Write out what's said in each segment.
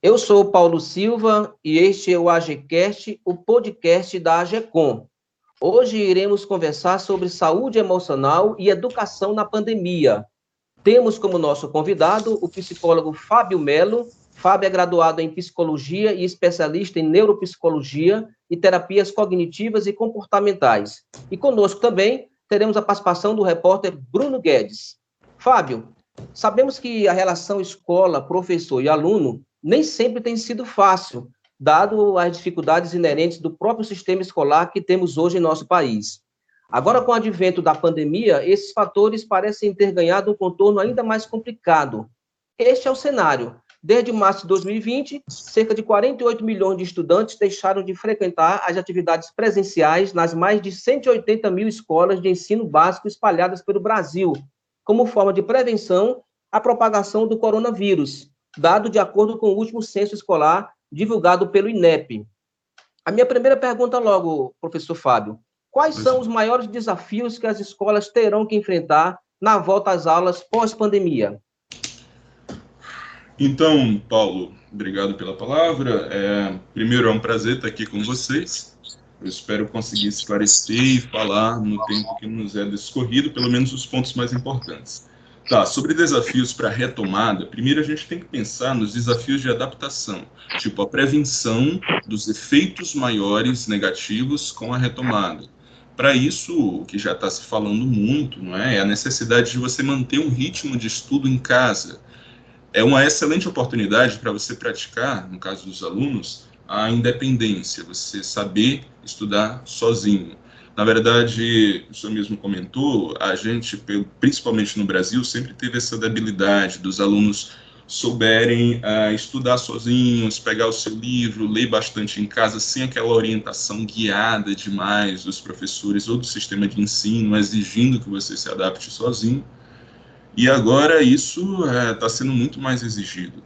Eu sou Paulo Silva e este é o AGCast, o podcast da AGECOM. Hoje iremos conversar sobre saúde emocional e educação na pandemia. Temos como nosso convidado o psicólogo Fábio Melo. Fábio é graduado em psicologia e especialista em neuropsicologia e terapias cognitivas e comportamentais. E conosco também teremos a participação do repórter Bruno Guedes. Fábio, sabemos que a relação escola, professor e aluno nem sempre tem sido fácil, dado as dificuldades inerentes do próprio sistema escolar que temos hoje em nosso país. Agora, com o advento da pandemia, esses fatores parecem ter ganhado um contorno ainda mais complicado. Este é o cenário. Desde março de 2020, cerca de 48 milhões de estudantes deixaram de frequentar as atividades presenciais nas mais de 180 mil escolas de ensino básico espalhadas pelo Brasil, como forma de prevenção à propagação do coronavírus, dado de acordo com o último censo escolar divulgado pelo INEP. A minha primeira pergunta logo, professor Fábio, quais são os maiores desafios que as escolas terão que enfrentar na volta às aulas pós-pandemia? Então, Paulo, obrigado pela palavra. É, primeiro, é um prazer estar aqui com vocês. Eu espero conseguir esclarecer e falar no tempo que nos é discorrido, pelo menos os pontos mais importantes. Tá, sobre desafios para retomada, primeiro a gente tem que pensar nos desafios de adaptação, tipo a prevenção dos efeitos maiores negativos com a retomada. Para isso, o que já está se falando muito, não é? é a necessidade de você manter um ritmo de estudo em casa. É uma excelente oportunidade para você praticar, no caso dos alunos, a independência, você saber estudar sozinho. Na verdade, o senhor mesmo comentou, a gente, principalmente no Brasil, sempre teve essa debilidade dos alunos souberem uh, estudar sozinhos, pegar o seu livro, ler bastante em casa, sem aquela orientação guiada demais dos professores ou do sistema de ensino, exigindo que você se adapte sozinho. E agora isso está eh, sendo muito mais exigido.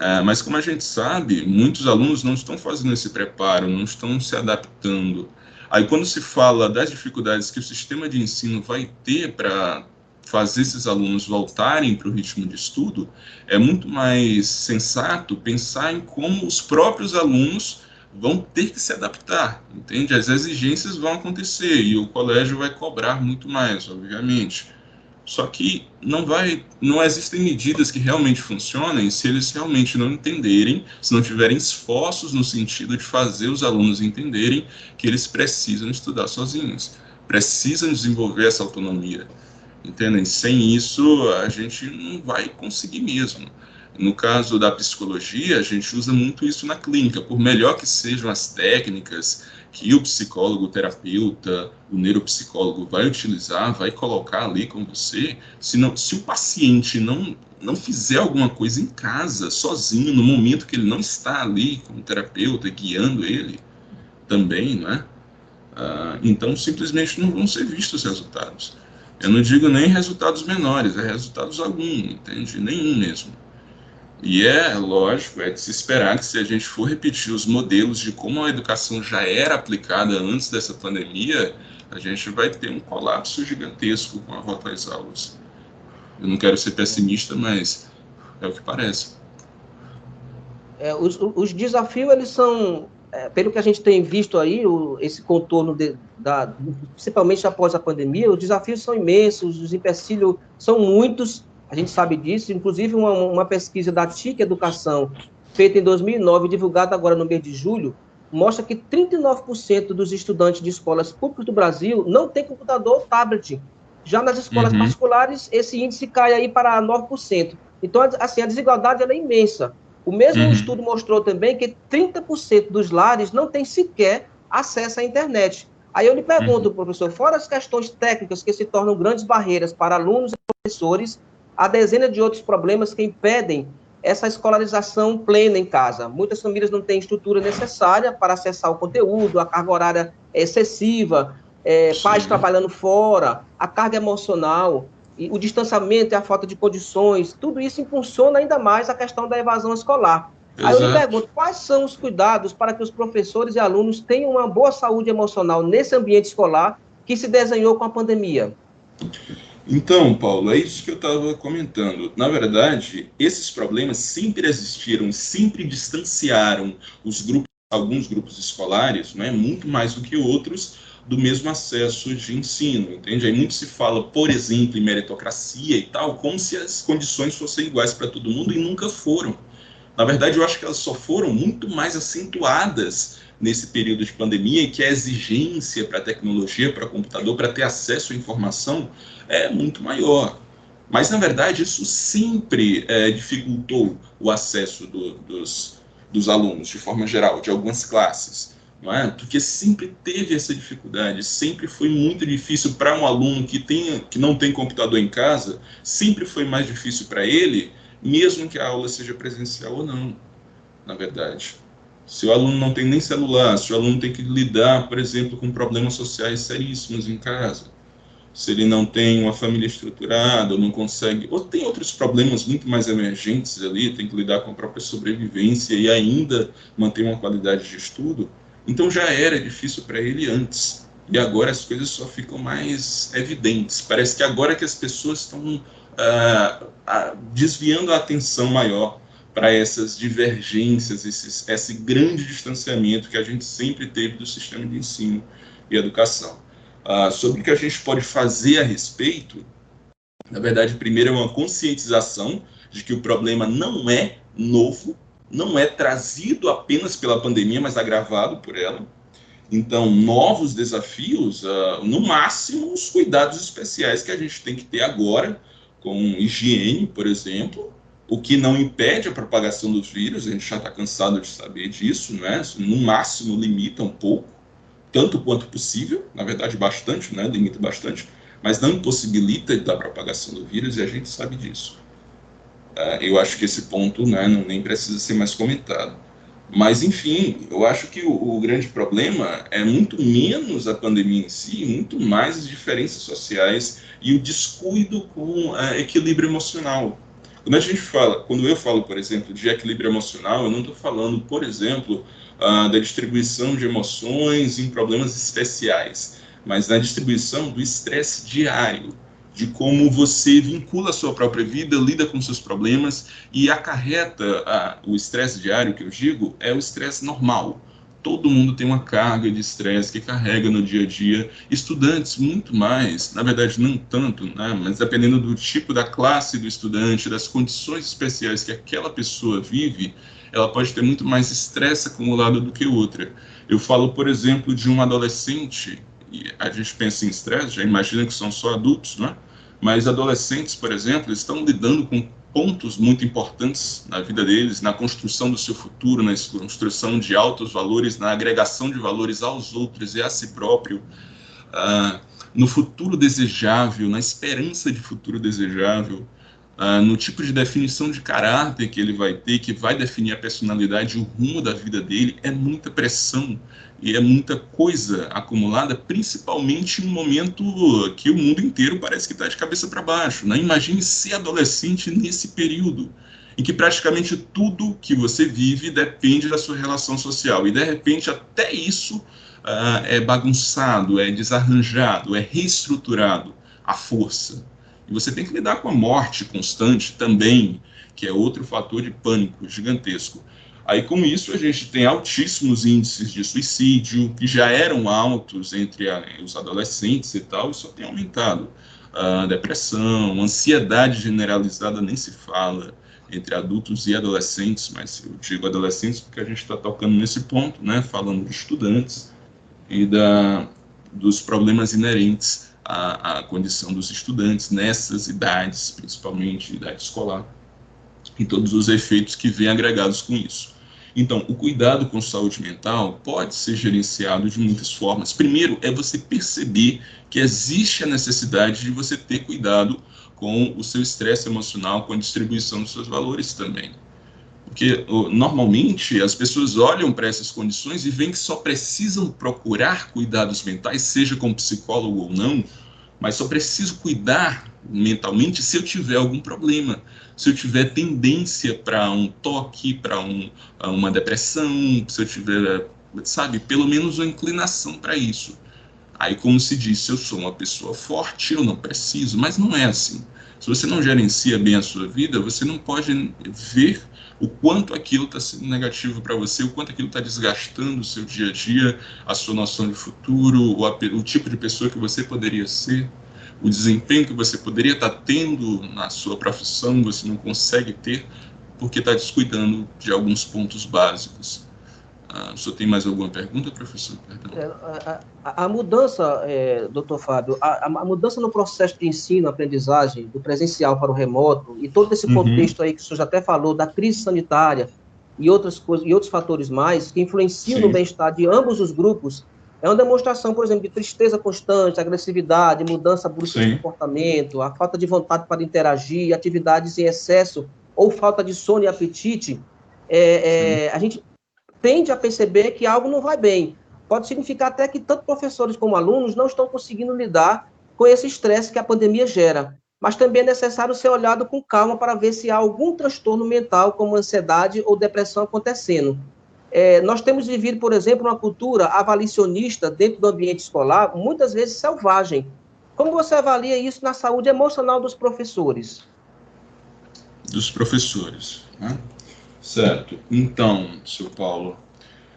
Uh, mas como a gente sabe, muitos alunos não estão fazendo esse preparo, não estão se adaptando. Aí, quando se fala das dificuldades que o sistema de ensino vai ter para fazer esses alunos voltarem para o ritmo de estudo, é muito mais sensato pensar em como os próprios alunos vão ter que se adaptar, entende? As exigências vão acontecer e o colégio vai cobrar muito mais, obviamente. Só que não vai, não existem medidas que realmente funcionem se eles realmente não entenderem, se não tiverem esforços no sentido de fazer os alunos entenderem que eles precisam estudar sozinhos, precisam desenvolver essa autonomia. Entendem? Sem isso, a gente não vai conseguir mesmo. No caso da psicologia, a gente usa muito isso na clínica, por melhor que sejam as técnicas, que o psicólogo, o terapeuta, o neuropsicólogo vai utilizar, vai colocar ali com você, se, não, se o paciente não, não fizer alguma coisa em casa, sozinho, no momento que ele não está ali com o terapeuta guiando ele, também, né? Ah, então, simplesmente não vão ser vistos os resultados. Eu não digo nem resultados menores, é resultados algum, entende? Nenhum mesmo. E é lógico, é de se esperar que se a gente for repetir os modelos de como a educação já era aplicada antes dessa pandemia, a gente vai ter um colapso gigantesco com a volta às aulas. Eu não quero ser pessimista, mas é o que parece. É, os, os, desafios, eles são, é, pelo que a gente tem visto aí, o, esse contorno, de, da, principalmente após a pandemia, os desafios são imensos, os empecilhos são muitos, a gente sabe disso, inclusive uma, uma pesquisa da TIC Educação, feita em 2009, divulgada agora no mês de julho, mostra que 39% dos estudantes de escolas públicas do Brasil não tem computador ou tablet. Já nas escolas uhum. particulares, esse índice cai aí para 9%. Então, assim, a desigualdade é imensa. O mesmo uhum. estudo mostrou também que 30% dos lares não têm sequer acesso à internet. Aí eu lhe pergunto, uhum. professor, fora as questões técnicas que se tornam grandes barreiras para alunos e professores, há dezenas de outros problemas que impedem essa escolarização plena em casa. Muitas famílias não têm estrutura necessária para acessar o conteúdo, a carga horária é excessiva, é, pais trabalhando fora, a carga emocional, e o distanciamento e a falta de condições, tudo isso impulsiona ainda mais a questão da evasão escolar. Exato. Aí eu lhe pergunto, quais são os cuidados para que os professores e alunos tenham uma boa saúde emocional nesse ambiente escolar que se desenhou com a pandemia? Então, Paulo, é isso que eu estava comentando. Na verdade, esses problemas sempre existiram, sempre distanciaram os grupos, alguns grupos escolares, né, muito mais do que outros, do mesmo acesso de ensino, entende? Aí muito se fala, por exemplo, em meritocracia e tal, como se as condições fossem iguais para todo mundo e nunca foram. Na verdade, eu acho que elas só foram muito mais acentuadas nesse período de pandemia e que a exigência para a tecnologia, para computador, para ter acesso à informação é muito maior. Mas, na verdade, isso sempre é, dificultou o acesso do, dos, dos alunos, de forma geral, de algumas classes. É? Porque sempre teve essa dificuldade, sempre foi muito difícil para um aluno que, tem, que não tem computador em casa, sempre foi mais difícil para ele, mesmo que a aula seja presencial ou não, na verdade. Se o aluno não tem nem celular, se o aluno tem que lidar, por exemplo, com problemas sociais seríssimos em casa, se ele não tem uma família estruturada, ou não consegue, ou tem outros problemas muito mais emergentes ali, tem que lidar com a própria sobrevivência e ainda manter uma qualidade de estudo, então já era difícil para ele antes. E agora as coisas só ficam mais evidentes. Parece que agora que as pessoas estão ah, ah, desviando a atenção maior para essas divergências, esses, esse grande distanciamento que a gente sempre teve do sistema de ensino e educação. Ah, sobre o que a gente pode fazer a respeito, na verdade, primeiro é uma conscientização de que o problema não é novo, não é trazido apenas pela pandemia, mas agravado por ela. Então, novos desafios, uh, no máximo, os cuidados especiais que a gente tem que ter agora, com higiene, por exemplo, o que não impede a propagação dos vírus, a gente já está cansado de saber disso, né? no máximo limita um pouco, tanto quanto possível, na verdade bastante, né? limita bastante, mas não impossibilita da propagação do vírus e a gente sabe disso. Uh, eu acho que esse ponto né, não, nem precisa ser mais comentado. Mas, enfim, eu acho que o, o, grande problema é muito menos a pandemia em si, muito mais as diferenças sociais e o descuido com uh, equilíbrio emocional. Quando a gente fala, quando eu falo, por exemplo, de equilíbrio emocional, eu não estou falando, por exemplo, uh, da distribuição de emoções em problemas especiais, mas da distribuição do estresse diário, de como você vincula a sua própria vida, lida com seus problemas e acarreta uh, o estresse diário, que eu digo, é o estresse normal todo mundo tem uma carga de estresse que carrega no dia a dia. Estudantes, muito mais, na verdade, não tanto, né? mas dependendo do tipo da classe do estudante, das condições especiais que aquela pessoa vive, ela pode ter muito mais estresse acumulado do que outra. Eu falo, por exemplo, de um adolescente, e a gente pensa em estresse, já imagina que são só adultos, né? mas adolescentes, por exemplo, estão lidando com pontos muito importantes na vida deles, na construção do seu futuro, na construção de altos valores, na agregação de valores aos outros e a si próprio, uh, no futuro desejável, na esperança de futuro desejável, uh, no tipo de definição de caráter que ele vai ter, que vai definir a personalidade e o rumo da vida dele, é muita pressão e é muita coisa acumulada, principalmente em um momento que o mundo inteiro parece que está de cabeça para baixo. Né? Imagine ser adolescente nesse período em que praticamente tudo que você vive depende da sua relação social e de repente até isso uh, é bagunçado, é desarranjado, é reestruturado à força. E você tem que lidar com a morte constante também, que é outro fator de pânico gigantesco. Aí, com isso, a gente tem altíssimos índices de suicídio, que já eram altos entre a, os adolescentes e tal, e só tem aumentado. Uh, depressão, ansiedade generalizada nem se fala entre adultos e adolescentes, mas eu digo adolescentes porque a gente está tocando nesse ponto, né, falando de estudantes e da, dos problemas inerentes à, à condição dos estudantes nessas idades, principalmente idade escolar, e todos os efeitos que vêm agregados com isso. Então, o cuidado com saúde mental pode ser gerenciado de muitas formas. Primeiro, é você perceber que existe a necessidade de você ter cuidado com o seu estresse emocional, com a distribuição dos seus valores também. Porque normalmente as pessoas olham para essas condições e veem que só precisam procurar cuidados mentais, seja com psicólogo ou não, mas só preciso cuidar mentalmente se eu tiver algum problema se eu tiver tendência para um toque, para um, uma depressão, se eu tiver, sabe, pelo menos uma inclinação para isso. Aí, como se diz, eu sou uma pessoa forte, eu não preciso, mas não é assim. Se você não gerencia bem a sua vida, você não pode ver o quanto aquilo está sendo negativo para você, o quanto aquilo está desgastando o seu dia a dia, a sua noção de futuro, o, o, tipo de pessoa que você poderia ser, o desempenho que você poderia estar tendo na sua profissão, você não consegue ter porque está descuidando de alguns pontos básicos. Ah, o senhor tem mais alguma pergunta, professor? É, a, a, a, mudança, é, doutor Fábio, a, a, mudança no processo de ensino, aprendizagem, do presencial para o remoto, e todo esse uhum. contexto aí que o senhor já até falou, da crise sanitária e outras coisas, e outros fatores mais, que influenciam Sim. no bem-estar de ambos os grupos, é uma demonstração, por exemplo, de tristeza constante, agressividade, mudança brusca de comportamento, a falta de vontade para interagir, atividades em excesso ou falta de sono e apetite. É, é, a gente tende a perceber que algo não vai bem. Pode significar até que tanto professores como alunos não estão conseguindo lidar com esse estresse que a pandemia gera. Mas também é necessário ser olhado com calma para ver se há algum transtorno mental, como ansiedade ou depressão acontecendo. É, nós temos vivido, por exemplo, uma cultura avalicionista dentro do ambiente escolar, muitas vezes selvagem. Como você avalia isso na saúde emocional dos professores? Dos professores. Né? Certo. Então, senhor Paulo,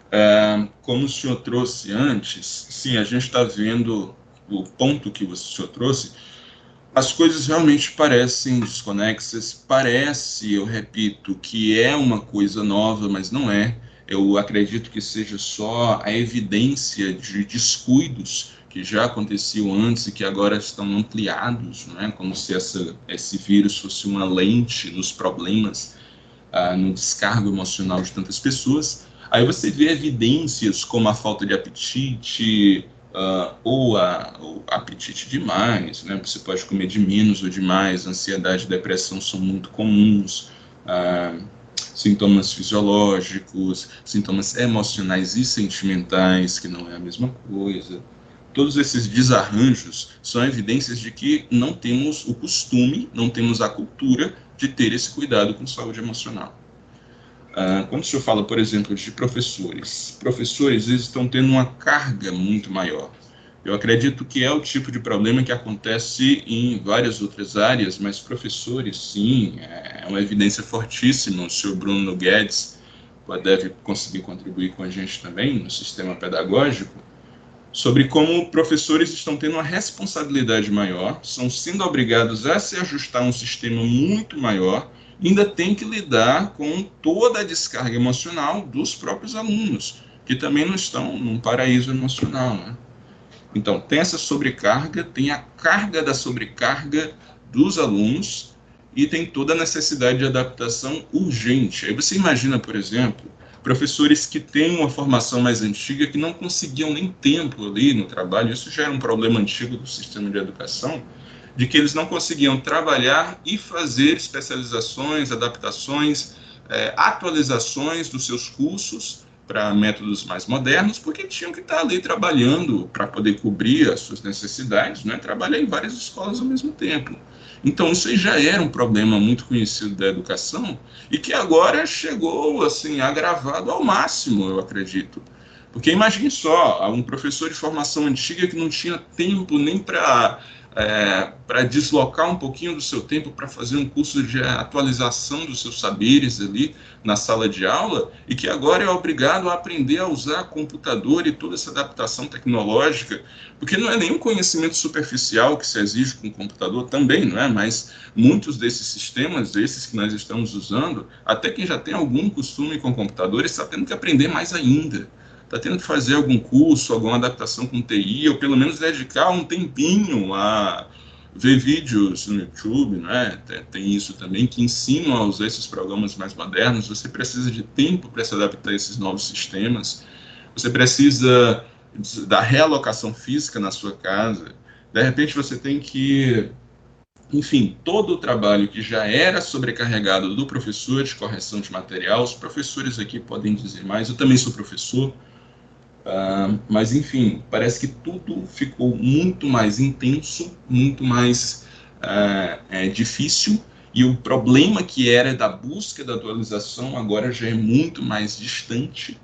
é, como o senhor trouxe antes, sim, a gente está vendo o ponto que o senhor trouxe, as coisas realmente parecem desconexas, parece, eu repito, que é uma coisa nova, mas não é. Eu acredito que seja só a evidência de descuidos que já aconteciam antes e que agora estão ampliados, né? como se essa, esse vírus fosse uma lente nos problemas uh, no descargo emocional de tantas pessoas. Aí você vê evidências como a falta de apetite uh, ou, a, o apetite demais, né? Você pode comer de menos ou demais. Ansiedade e depressão são muito comuns. Uh, sintomas fisiológicos, sintomas emocionais e sentimentais, que não é a mesma coisa. Todos esses desarranjos são evidências de que não temos o costume, não temos a cultura de ter esse cuidado com saúde emocional. Uh, quando o senhor fala, por exemplo, de professores, professores eles estão tendo uma carga muito maior. Eu acredito que é o tipo de problema que acontece em várias outras áreas, mas professores, sim, é uma evidência fortíssima. O senhor Bruno Guedes deve conseguir contribuir com a gente também no sistema pedagógico sobre como professores estão tendo uma responsabilidade maior, são sendo obrigados a se ajustar a um sistema muito maior, ainda tem que lidar com toda a descarga emocional dos próprios alunos, que também não estão num paraíso emocional. Né? Então, tem essa sobrecarga, tem a carga da sobrecarga dos alunos e tem toda a necessidade de adaptação urgente. Aí você imagina, por exemplo, professores que têm uma formação mais antiga que não conseguiam nem tempo ali no trabalho, isso já era um problema antigo do sistema de educação, de que eles não conseguiam trabalhar e fazer especializações, adaptações, é, atualizações dos seus cursos para métodos mais modernos, porque tinham que estar ali trabalhando para poder cobrir as suas necessidades, né? trabalhar em várias escolas ao mesmo tempo. Então, isso aí já era um problema muito conhecido da educação e que agora chegou, assim, agravado ao máximo, eu acredito. Porque imagine só, um professor de formação antiga que não tinha tempo nem para é, para deslocar um pouquinho do seu tempo para fazer um curso de atualização dos seus saberes ali na sala de aula e que agora é obrigado a aprender a usar computador e toda essa adaptação tecnológica, porque não é nenhum conhecimento superficial que se exige com o computador também, não é? Mas muitos desses sistemas, desses que nós estamos usando, até quem já tem algum costume com computadores está tendo que aprender mais ainda está tendo que fazer algum curso, alguma adaptação com TI, ou pelo menos dedicar um tempinho a ver vídeos no YouTube, né? Tem, tem isso também, que ensinam a usar esses programas mais modernos. Você precisa de tempo para se adaptar a esses novos sistemas. Você precisa da realocação física na sua casa. De repente você tem que enfim, todo o trabalho que já era sobrecarregado do professor de correção de material, os professores aqui podem dizer mais, eu também sou professor, Uh, mas, enfim, parece que tudo ficou muito mais intenso, muito mais uh, é, difícil, e o problema que era da busca da atualização agora já é muito mais distante.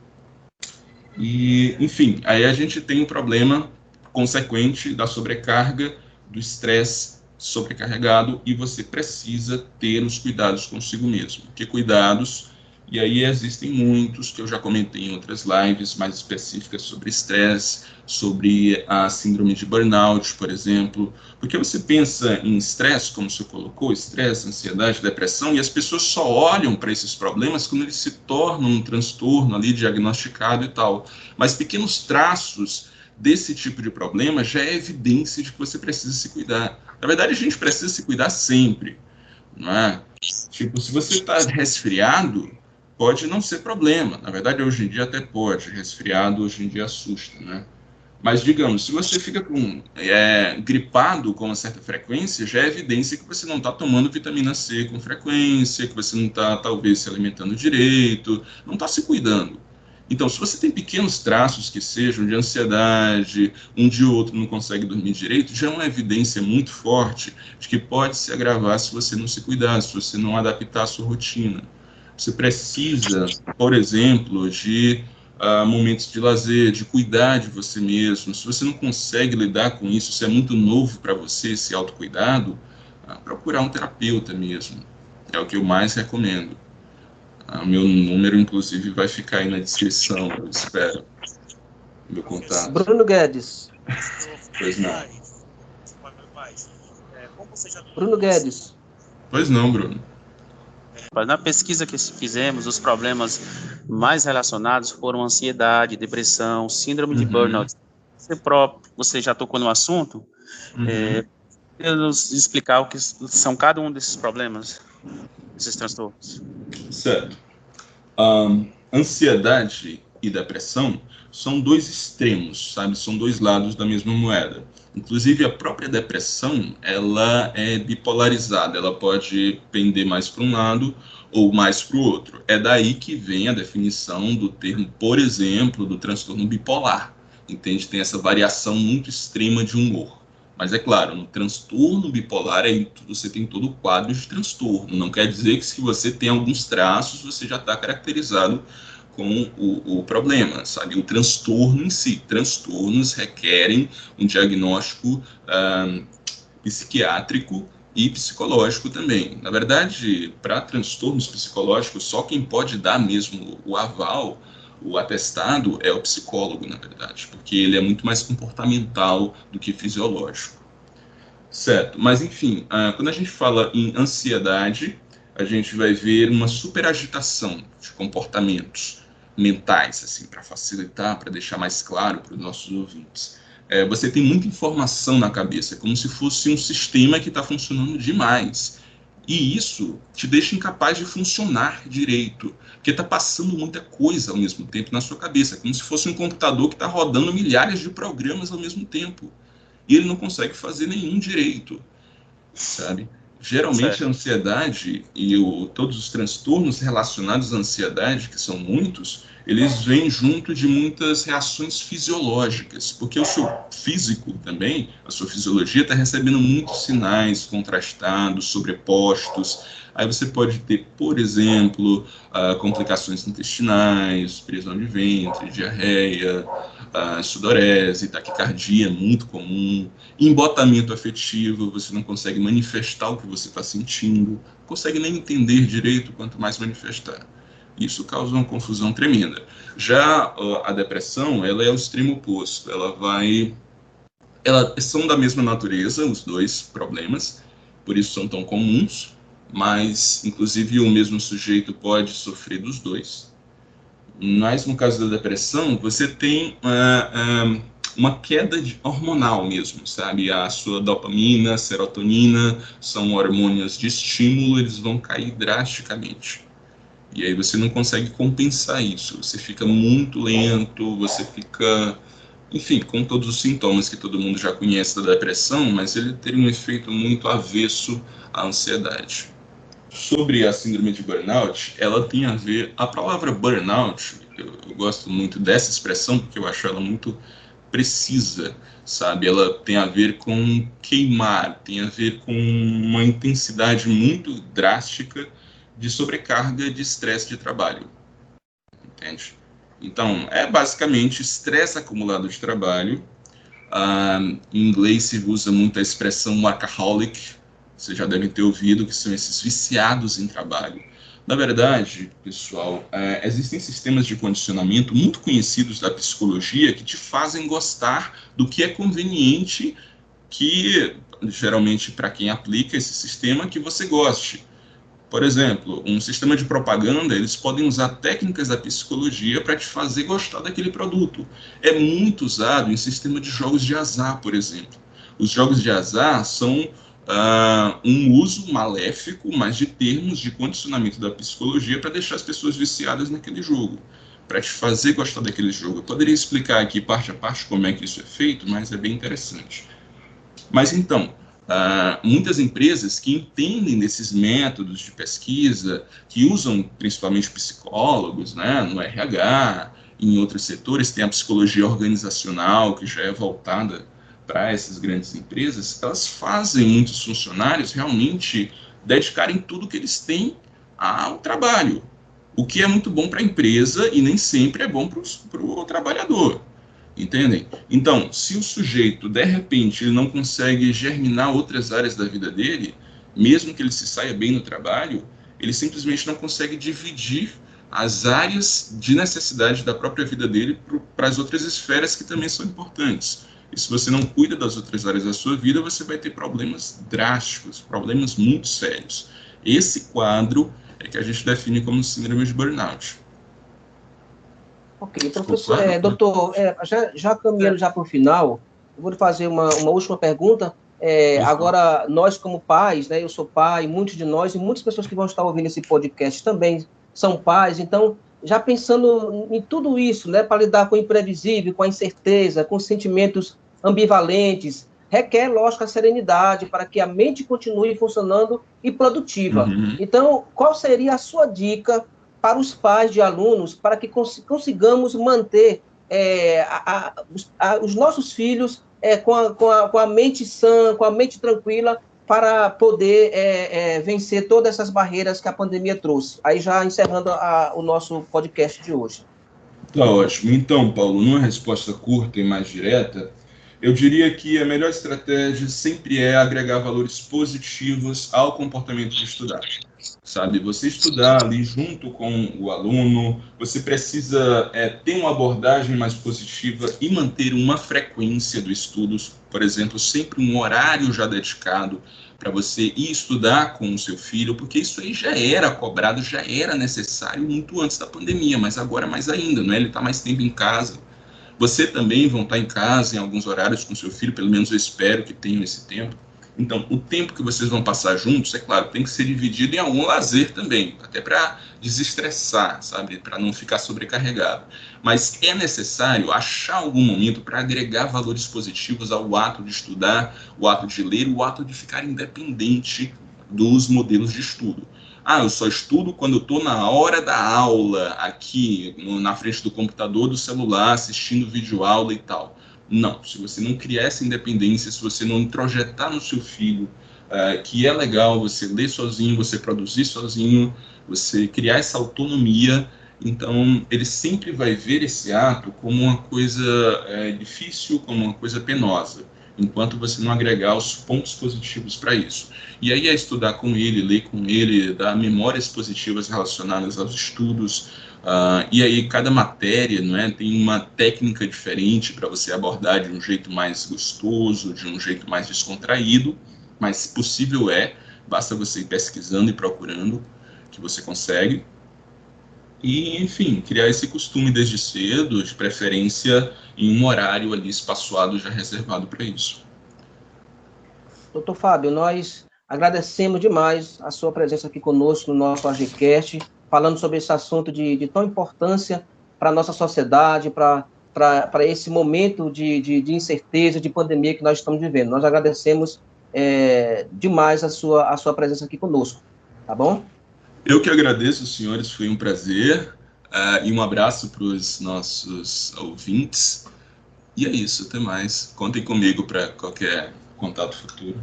E, enfim, aí a gente tem um problema consequente da sobrecarga, do estresse sobrecarregado e você precisa ter os cuidados consigo mesmo. Que cuidados? E aí existem muitos que eu já comentei em outras lives mais específicas sobre estresse, sobre a síndrome de burnout, por exemplo. Porque você pensa em estresse, como você colocou, estresse, ansiedade, depressão, e as pessoas só olham para esses problemas quando eles se tornam um transtorno ali diagnosticado e tal. Mas pequenos traços desse tipo de problema já é evidência de que você precisa se cuidar. Na verdade, a gente precisa se cuidar sempre, não é? Tipo, se você está resfriado, pode não ser problema. Na verdade, hoje em dia até pode. Resfriado hoje em dia assusta, né? Mas, digamos, se você fica com, é, gripado com uma certa frequência, já é evidência que você não está tomando vitamina C com frequência, que você não está, talvez, se alimentando direito, não está se cuidando. Então, se você tem pequenos traços que sejam de ansiedade, um dia ou outro não consegue dormir direito, já é uma evidência muito forte de que pode se agravar se você não se cuidar, se você não adaptar a sua rotina. Você precisa, por exemplo, de uh, momentos de lazer, de cuidar de você mesmo. Se você não consegue lidar com isso, se é muito novo para você esse autocuidado, uh, procurar um terapeuta mesmo. É o que eu mais recomendo. Ah, meu número, inclusive, vai ficar aí na descrição, eu espero. Meu contato. Bruno Guedes. Pois não. Bruno Guedes. Pois não, Bruno. Na pesquisa que fizemos, os problemas mais relacionados foram ansiedade, depressão, síndrome uhum. de burnout. Você próprio, você já tocou no assunto, uhum. é, nos explicar o que são cada um desses problemas? esses transtornos? Certo. Um, ansiedade e depressão são dois extremos, sabe? São dois lados da mesma moeda. Inclusive a própria depressão, ela é bipolarizada, ela pode pender mais para um lado ou mais para o outro. É daí que vem a definição do termo, por exemplo, do transtorno bipolar. Entende? Tem essa variação muito extrema de humor. Mas é claro, no transtorno bipolar aí você tem todo o quadro de transtorno. Não quer dizer que se você tem alguns traços, você já está caracterizado com o, o, problema, sabe? O transtorno em si. Transtornos requerem um diagnóstico ah, psiquiátrico e psicológico também. Na verdade, para transtornos psicológicos, só quem pode dar mesmo o aval o atestado é o psicólogo, na verdade, porque ele é muito mais comportamental do que fisiológico. Certo, mas enfim, uh, quando a gente fala em ansiedade, a gente vai ver uma superagitação de comportamentos mentais, assim, para facilitar, para deixar mais claro para os nossos ouvintes. É, você tem muita informação na cabeça, como se fosse um sistema que está funcionando demais. E isso te deixa incapaz de funcionar direito, porque está passando muita coisa ao mesmo tempo na sua cabeça, como se fosse um computador que está rodando milhares de programas ao mesmo tempo. E ele não consegue fazer nenhum direito, sabe? Geralmente certo. a ansiedade e o, todos os transtornos relacionados à ansiedade, que são muitos, eles vêm junto de muitas reações fisiológicas, porque o seu físico também, a sua fisiologia está recebendo muitos sinais contrastados, sobrepostos. Aí você pode ter, por exemplo, uh, complicações intestinais, prisão de ventre, diarreia, uh, sudorese, taquicardia, muito comum, embotamento afetivo, você não consegue manifestar o que você está sentindo, consegue nem entender direito, quanto mais manifestar. Isso causa uma confusão tremenda. Já a depressão, ela é o extremo oposto. Ela vai, elas são da mesma natureza, os dois problemas, por isso são tão comuns. Mas, inclusive, o mesmo sujeito pode sofrer dos dois. Mas no caso da depressão, você tem uh, uh, uma queda hormonal mesmo, sabe? A sua dopamina, serotonina são hormônios de estímulo, eles vão cair drasticamente. E aí você não consegue compensar isso. Você fica muito lento, você fica, enfim, com todos os sintomas que todo mundo já conhece da depressão, mas ele tem um efeito muito avesso à ansiedade. Sobre a síndrome de burnout, ela tem a ver. A palavra burnout, eu, eu gosto muito dessa expressão porque eu acho ela muito precisa, sabe? Ela tem a ver com queimar, tem a ver com uma intensidade muito drástica de sobrecarga de estresse de trabalho. Entende? Então, é basicamente estresse acumulado de trabalho Uh, em inglês se usa muito a expressão workaholic, vocês já devem ter ouvido, que são esses viciados em trabalho. Na verdade, pessoal, é, existem sistemas de condicionamento muito conhecidos da psicologia que te fazem gostar do que é conveniente, que geralmente para quem aplica esse sistema que você goste. Por exemplo, um sistema de propaganda, eles podem usar técnicas da psicologia para te fazer gostar daquele produto. É muito usado em sistema de jogos de azar, por exemplo. Os jogos de azar são uh, um uso maléfico, mas de termos de condicionamento da psicologia para deixar as pessoas viciadas naquele jogo, para te fazer gostar daquele jogo. Eu poderia explicar aqui parte a parte como é que isso é feito, mas é bem interessante. Mas então, Uh, muitas empresas que entendem desses métodos de pesquisa, que usam principalmente psicólogos, né, no RH, em outros setores, tem a psicologia organizacional, que já é voltada para essas grandes empresas, elas fazem muitos funcionários realmente dedicarem tudo que eles têm ao trabalho, o que é muito bom para a empresa e nem sempre é bom para o trabalhador. Entendem? Então, se o sujeito, de repente, ele não consegue germinar outras áreas da vida dele, mesmo que ele se saia bem no trabalho, ele simplesmente não consegue dividir as áreas de necessidade da própria vida dele para as outras esferas que também são importantes. E se você não cuida das outras áreas da sua vida, você vai ter problemas drásticos, problemas muito sérios. Esse quadro é que a gente define como síndrome de burnout. Ok, professor, é, doutor, é, já, já caminhando já para o final, eu vou fazer uma, uma última pergunta. É, agora, nós como pais, né, eu sou pai, muitos de nós e muitas pessoas que vão estar ouvindo esse podcast também são pais, então já pensando em tudo isso, né, para lidar com o imprevisível, com a incerteza, com sentimentos ambivalentes, requer, lógico, a serenidade para que a mente continue funcionando e produtiva. Uhum. Então, qual seria a sua dica para os pais de alunos para que cons consigamos manter é, a, a, os, a, os, nossos filhos é, com, com, com, a, mente sã, com a mente tranquila, para poder é, é, vencer todas essas barreiras que a pandemia trouxe. Aí já encerrando a, o nosso podcast de hoje. Tá ótimo. Então, Paulo, numa resposta curta e mais direta, eu diria que a melhor estratégia sempre é agregar valores positivos ao comportamento de estudar. Sabe, você estudar ali junto com o aluno, você precisa é, ter uma abordagem mais positiva e manter uma frequência do estudo, por exemplo, sempre um horário já dedicado para você ir estudar com o seu filho, porque isso aí já era cobrado, já era necessário muito antes da pandemia, mas agora mais ainda, não é? Ele está mais tempo em casa. Você também vão estar tá em casa em alguns horários com seu filho, pelo menos eu espero que tenham esse tempo. Então, o tempo que vocês vão passar juntos, é claro, tem que ser dividido em algum lazer também, até para desestressar, sabe, para não ficar sobrecarregado. Mas é necessário achar algum momento para agregar valores positivos ao ato de estudar, o ato de ler, o ato de ficar independente dos modelos de estudo. Ah, eu só estudo quando eu estou na hora da aula, aqui no, na frente do computador, do celular, assistindo vídeo aula e tal. Não, se você não criar essa independência, se você não introjetar no seu filho uh, que é legal você ler sozinho, você produzir sozinho, você criar essa autonomia, então ele sempre vai ver esse ato como uma coisa é, difícil, como uma coisa penosa, enquanto você não agregar os pontos positivos para isso. E aí é estudar com ele, ler com ele, dar memórias positivas relacionadas aos estudos, Uh, e aí cada matéria não é, tem uma técnica diferente para você abordar de um jeito mais gostoso, de um jeito mais descontraído, mas possível é, basta você ir pesquisando e procurando que você consegue. E, enfim, criar esse costume desde cedo, de preferência em um horário ali espaçoado já reservado para isso. Doutor Fábio, nós agradecemos demais a sua presença aqui conosco no nosso AGCast falando sobre esse assunto de, de tão importância para a nossa sociedade, para esse momento de, de, de, incerteza, de pandemia que nós estamos vivendo. Nós agradecemos é, demais a sua, a sua presença aqui conosco, tá bom? Eu que agradeço, senhores, foi um prazer. Uh, e um abraço para os nossos ouvintes. E é isso, até mais. Contem comigo para qualquer contato futuro.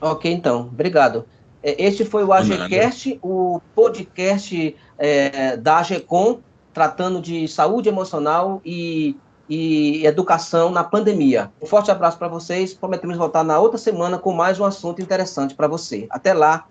Ok, então. Obrigado. É, este foi o AGCast, o podcast é, da AGCOM, tratando de saúde emocional e e educação na pandemia. Um forte abraço para vocês. Prometemos voltar na outra semana com mais um assunto interessante para você. Até lá.